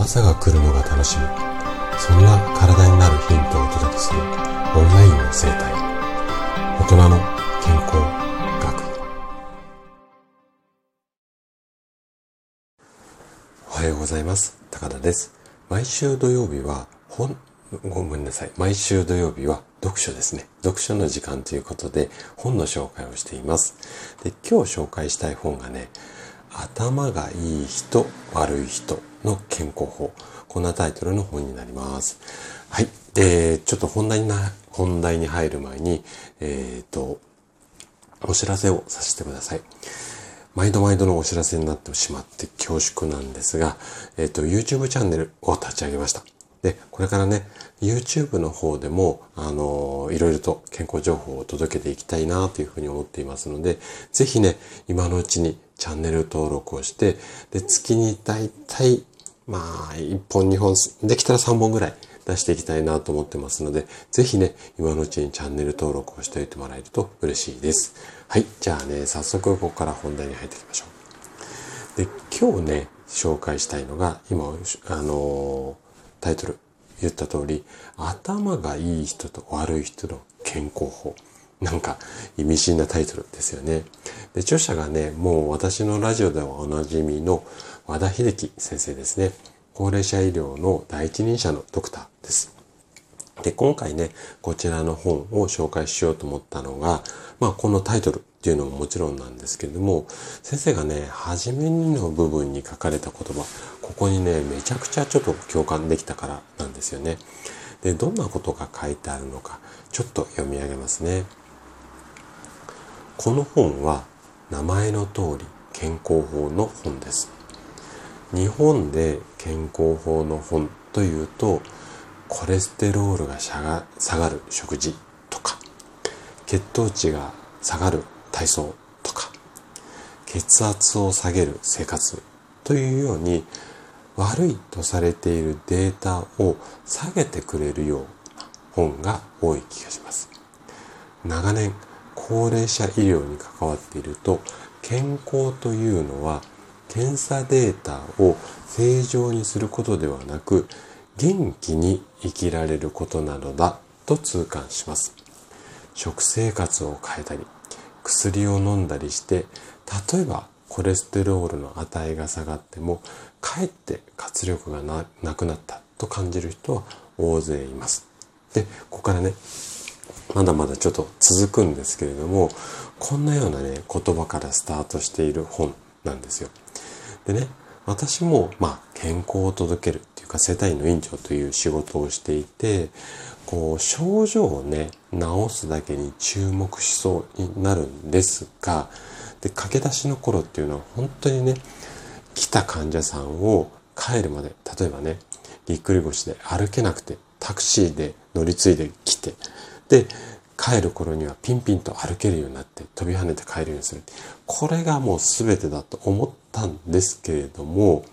朝が来るのが楽しみそんな体になるヒントをお届けするオンラインの生態大人の健康学おはようございます高田です毎週土曜日は本ごめんなさい。毎週土曜日は読書ですね。読書の時間ということで本の紹介をしています。で、今日紹介したい本がね、頭がいい人、悪い人の健康法。こんなタイトルの本になります。はい。で、ちょっと本題な、本題に入る前に、えっ、ー、と、お知らせをさせてください。毎度毎度のお知らせになってしまって恐縮なんですが、えっ、ー、と、YouTube チャンネルを立ち上げました。で、これからね、YouTube の方でも、あの、いろいろと健康情報を届けていきたいなというふうに思っていますので、ぜひね、今のうちにチャンネル登録をして、で、月にだいたい、まあ、1本2本、できたら3本ぐらい出していきたいなと思ってますので、ぜひね、今のうちにチャンネル登録をしておいてもらえると嬉しいです。はい、じゃあね、早速ここから本題に入っていきましょう。で、今日ね、紹介したいのが、今、あのタイトル言った通り、頭がいい人と悪い人の健康法。なんか意味深なタイトルですよね。で、著者がね、もう私のラジオではおなじみの和田秀樹先生ですね。高齢者医療の第一人者のドクターです。で、今回ね、こちらの本を紹介しようと思ったのが、まあこのタイトルっていうのももちろんなんですけれども、先生がね、初めにの部分に書かれた言葉、ここにね、めちゃくちゃちょっと共感できたからなんですよね。で、どんなことが書いてあるのか、ちょっと読み上げますね。この本は名前の通り健康法の本です。日本で健康法の本というと、コレステロールが下がる食事とか、血糖値が下がる体操とか、血圧を下げる生活というように、悪いとされているデータを下げてくれるような本が多い気がします。長年、高齢者医療に関わっていると、健康というのは検査データを正常にすることではなく、元気に生きられることなのだと痛感します。食生活を変えたり、薬を飲んだりして、例えばコレステロールの値が下がっても、かえって活力がなくなったと感じる人は大勢います。で、ここからね、まだまだちょっと続くんですけれども、こんなようなね、言葉からスタートしている本なんですよ。でね、私も、まあ、健康を届けるっていうか、世帯の院長という仕事をしていて、こう、症状をね、治すだけに注目しそうになるんですが、で、駆け出しの頃っていうのは本当にね、来た患者さんを帰るまで、例えばね、ぎっくり腰で歩けなくて、タクシーで乗り継いで来て、で、帰る頃にはピンピンと歩けるようになって飛び跳ねて帰るようにする。これがもう全てだと思ったんですけれども、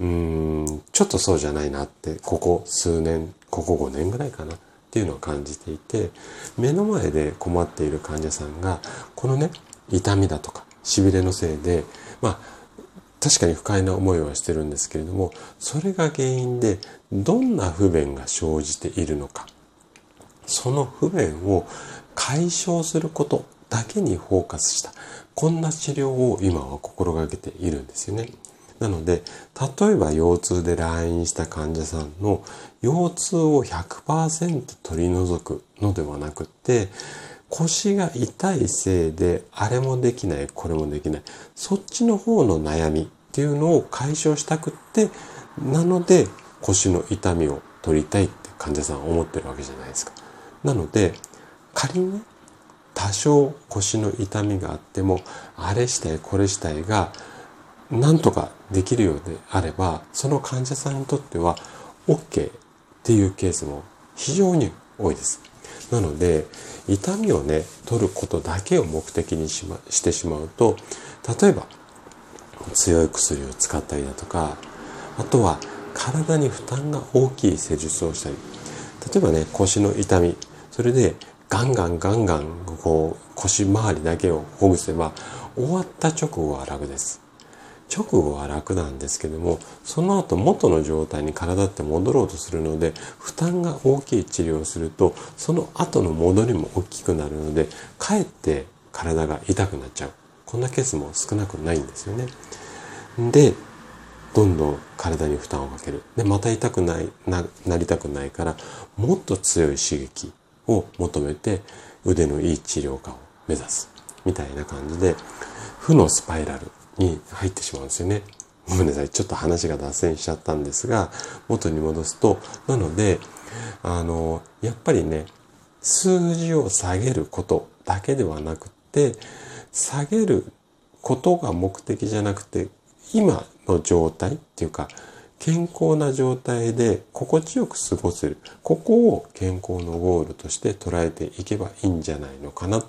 うーん、ちょっとそうじゃないなって、ここ数年、ここ5年ぐらいかなっていうのを感じていて、目の前で困っている患者さんが、このね、痛みだとか、痺れのせいで、まあ、確かに不快な思いはしてるんですけれども、それが原因でどんな不便が生じているのか。その不便を解消することだけにフォーカスした、こんな治療を今は心がけているんですよね。なので、例えば腰痛で来院した患者さんの腰痛を100%取り除くのではなくて、腰が痛いせいで、あれもできない、これもできない。そっちの方の悩みっていうのを解消したくって、なので腰の痛みを取りたいって患者さん思ってるわけじゃないですか。なので、仮にね、多少腰の痛みがあっても、あれしたい、これしたいが、なんとかできるようであれば、その患者さんにとっては OK っていうケースも非常に多いです。なので、痛みをね、取ることだけを目的にし,、ま、してしまうと、例えば、強い薬を使ったりだとか、あとは体に負担が大きい施術をしたり、例えばね、腰の痛み、それでガンガンガンガンこう腰回りだけをほぐせば終わった直後は楽です。直後は楽なんですけどもその後元の状態に体って戻ろうとするので負担が大きい治療をするとその後の戻りも大きくなるのでかえって体が痛くなっちゃう。こんなケースも少なくないんですよね。でどんどん体に負担をかける。でまた痛くないななりたくないからもっと強い刺激を求めて腕のいい治療家を目指す。みたいな感じで負のスパイラル。に入ってしまうんですよね。ごめんなさい。ちょっと話が脱線しちゃったんですが、元に戻すと、なので、あの、やっぱりね、数字を下げることだけではなくて、下げることが目的じゃなくて、今の状態っていうか、健康な状態で心地よく過ごせる。ここを健康のゴールとして捉えていけばいいんじゃないのかな。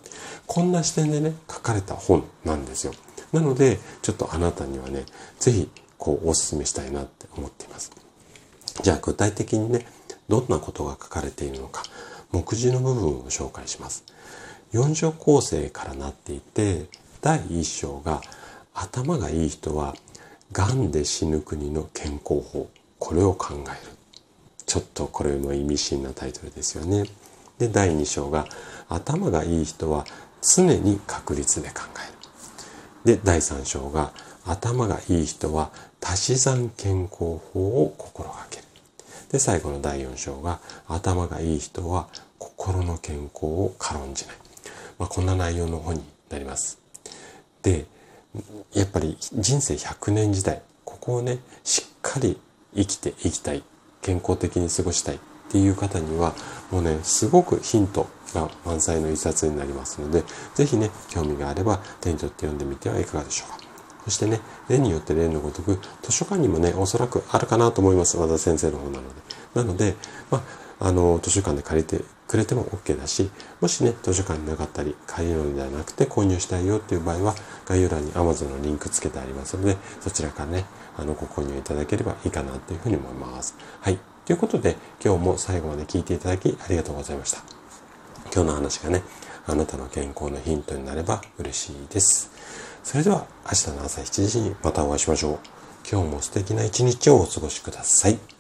こんな視点でね、書かれた本なんですよ。なので、ちょっとあなたにはね、ぜひ、こう、お勧めしたいなって思っています。じゃあ、具体的にね、どんなことが書かれているのか、目次の部分を紹介します。4章構成からなっていて、第1章が、頭がいい人は、癌で死ぬ国の健康法。これを考える。ちょっとこれも意味深なタイトルですよね。で、第2章が、頭がいい人は常に確率で考える。で、第3章が、頭がいい人は足し算健康法を心がける。で、最後の第4章が、頭がいい人は心の健康を軽んじない。まあ、こんな内容の本になります。で、やっぱり人生100年時代、ここをね、しっかり生きていきたい。健康的に過ごしたいっていう方には、もうね、すごくヒントが満載の一冊になりますので、ぜひね、興味があれば手に取って読んでみてはいかがでしょうか。そしてね、例によって例のごとく、図書館にもね、おそらくあるかなと思います。和田先生の方なので。なので、まあ、あの、図書館で借りてくれても OK だし、もしね、図書館になかったり、借りるのではなくて購入したいよっていう場合は、概要欄に Amazon のリンクつけてありますので、そちらからね、あの、ご購入いただければいいかなというふうに思います。はい。ということで、今日も最後まで聞いていただきありがとうございました。今日の話がね、あなたの健康のヒントになれば嬉しいです。それでは明日の朝7時にまたお会いしましょう。今日も素敵な一日をお過ごしください。